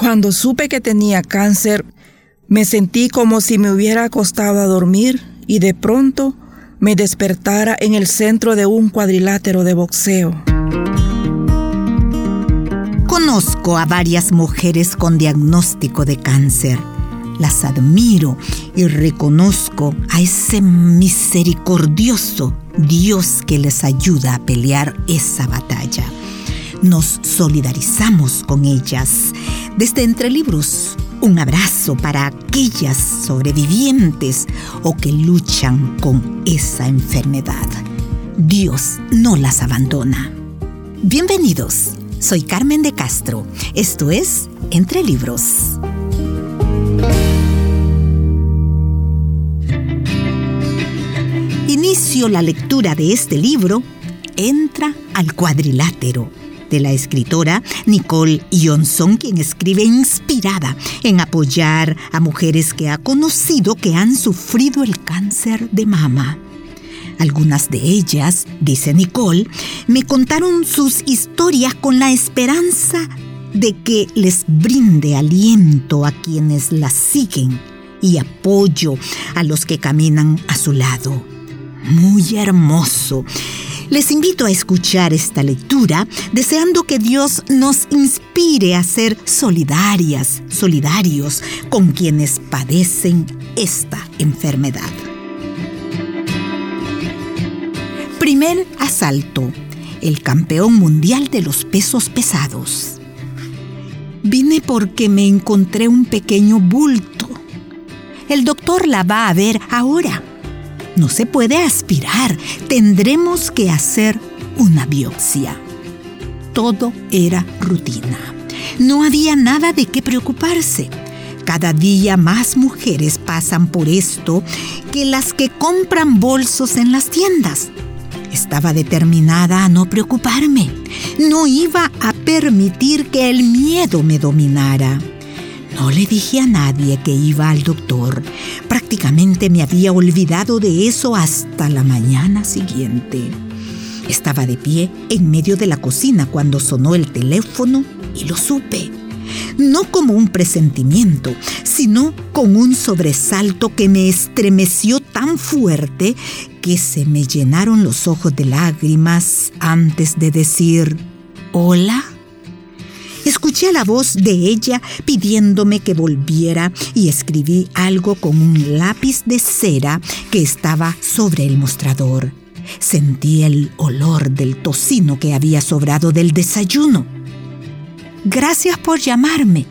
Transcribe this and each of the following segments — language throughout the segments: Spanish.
Cuando supe que tenía cáncer, me sentí como si me hubiera acostado a dormir y de pronto me despertara en el centro de un cuadrilátero de boxeo. Conozco a varias mujeres con diagnóstico de cáncer. Las admiro y reconozco a ese misericordioso Dios que les ayuda a pelear esa batalla. Nos solidarizamos con ellas. Desde Entre Libros, un abrazo para aquellas sobrevivientes o que luchan con esa enfermedad. Dios no las abandona. Bienvenidos, soy Carmen de Castro. Esto es Entre Libros. Inicio la lectura de este libro, Entra al cuadrilátero de la escritora Nicole Johnson, quien escribe inspirada en apoyar a mujeres que ha conocido que han sufrido el cáncer de mama. Algunas de ellas, dice Nicole, me contaron sus historias con la esperanza de que les brinde aliento a quienes las siguen y apoyo a los que caminan a su lado. Muy hermoso les invito a escuchar esta lectura deseando que Dios nos inspire a ser solidarias, solidarios con quienes padecen esta enfermedad. Primer asalto. El campeón mundial de los pesos pesados. Vine porque me encontré un pequeño bulto. El doctor la va a ver ahora. No se puede aspirar. Tendremos que hacer una biopsia. Todo era rutina. No había nada de qué preocuparse. Cada día más mujeres pasan por esto que las que compran bolsos en las tiendas. Estaba determinada a no preocuparme. No iba a permitir que el miedo me dominara. No le dije a nadie que iba al doctor. Prácticamente me había olvidado de eso hasta la mañana siguiente. Estaba de pie en medio de la cocina cuando sonó el teléfono y lo supe. No como un presentimiento, sino con un sobresalto que me estremeció tan fuerte que se me llenaron los ojos de lágrimas antes de decir, ¿Hola? Escuché la voz de ella pidiéndome que volviera y escribí algo con un lápiz de cera que estaba sobre el mostrador. Sentí el olor del tocino que había sobrado del desayuno. Gracias por llamarme.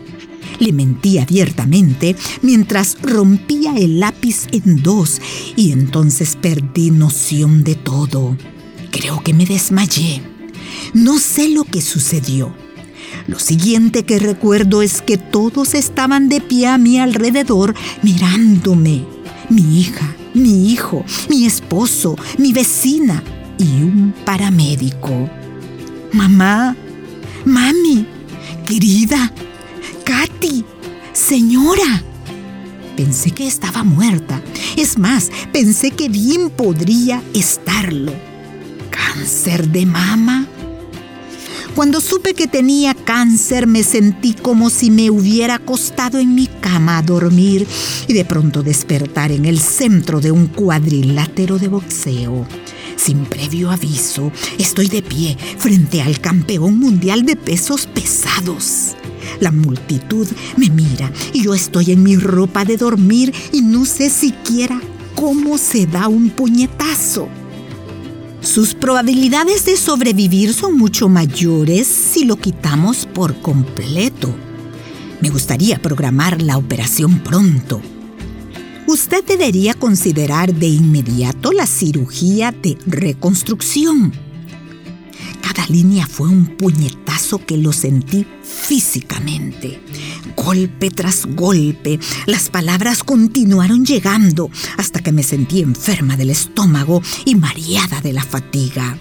Le mentí abiertamente mientras rompía el lápiz en dos y entonces perdí noción de todo. Creo que me desmayé. No sé lo que sucedió. Lo siguiente que recuerdo es que todos estaban de pie a mi alrededor mirándome. Mi hija, mi hijo, mi esposo, mi vecina y un paramédico. Mamá, mami, querida, Katy, señora. Pensé que estaba muerta. Es más, pensé que bien podría estarlo. ¿Cáncer de mama? Cuando supe que tenía cáncer me sentí como si me hubiera acostado en mi cama a dormir y de pronto despertar en el centro de un cuadrilátero de boxeo. Sin previo aviso, estoy de pie frente al campeón mundial de pesos pesados. La multitud me mira y yo estoy en mi ropa de dormir y no sé siquiera cómo se da un puñetazo. Sus probabilidades de sobrevivir son mucho mayores si lo quitamos por completo. Me gustaría programar la operación pronto. Usted debería considerar de inmediato la cirugía de reconstrucción. Línea fue un puñetazo que lo sentí físicamente. Golpe tras golpe, las palabras continuaron llegando hasta que me sentí enferma del estómago y mareada de la fatiga.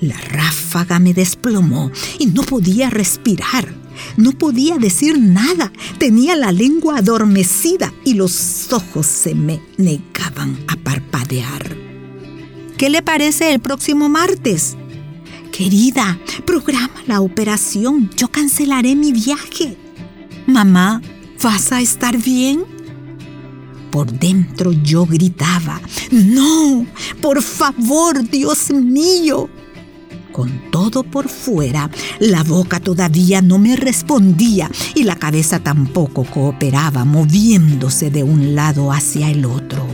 La ráfaga me desplomó y no podía respirar. No podía decir nada. Tenía la lengua adormecida y los ojos se me negaban a parpadear. ¿Qué le parece el próximo martes? Querida, programa la operación. Yo cancelaré mi viaje. Mamá, ¿vas a estar bien? Por dentro yo gritaba, no, por favor, Dios mío. Con todo por fuera, la boca todavía no me respondía y la cabeza tampoco cooperaba, moviéndose de un lado hacia el otro.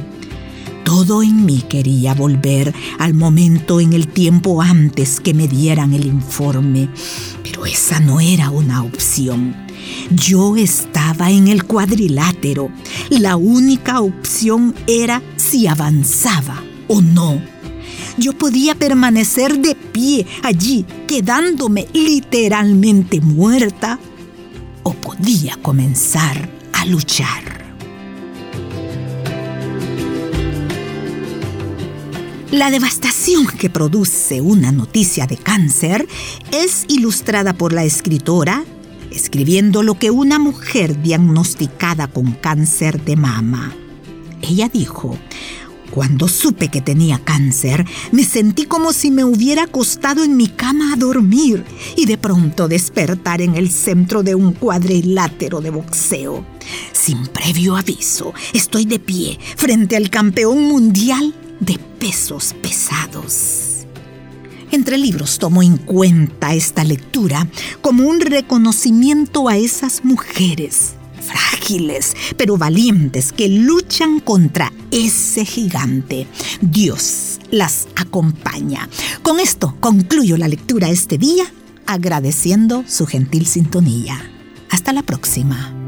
Todo en mí quería volver al momento en el tiempo antes que me dieran el informe, pero esa no era una opción. Yo estaba en el cuadrilátero. La única opción era si avanzaba o no. Yo podía permanecer de pie allí, quedándome literalmente muerta, o podía comenzar a luchar. La devastación que produce una noticia de cáncer es ilustrada por la escritora escribiendo lo que una mujer diagnosticada con cáncer de mama. Ella dijo, cuando supe que tenía cáncer, me sentí como si me hubiera acostado en mi cama a dormir y de pronto despertar en el centro de un cuadrilátero de boxeo. Sin previo aviso, estoy de pie frente al campeón mundial de pesos pesados. Entre libros tomo en cuenta esta lectura como un reconocimiento a esas mujeres frágiles pero valientes que luchan contra ese gigante. Dios las acompaña. Con esto concluyo la lectura este día agradeciendo su gentil sintonía. Hasta la próxima.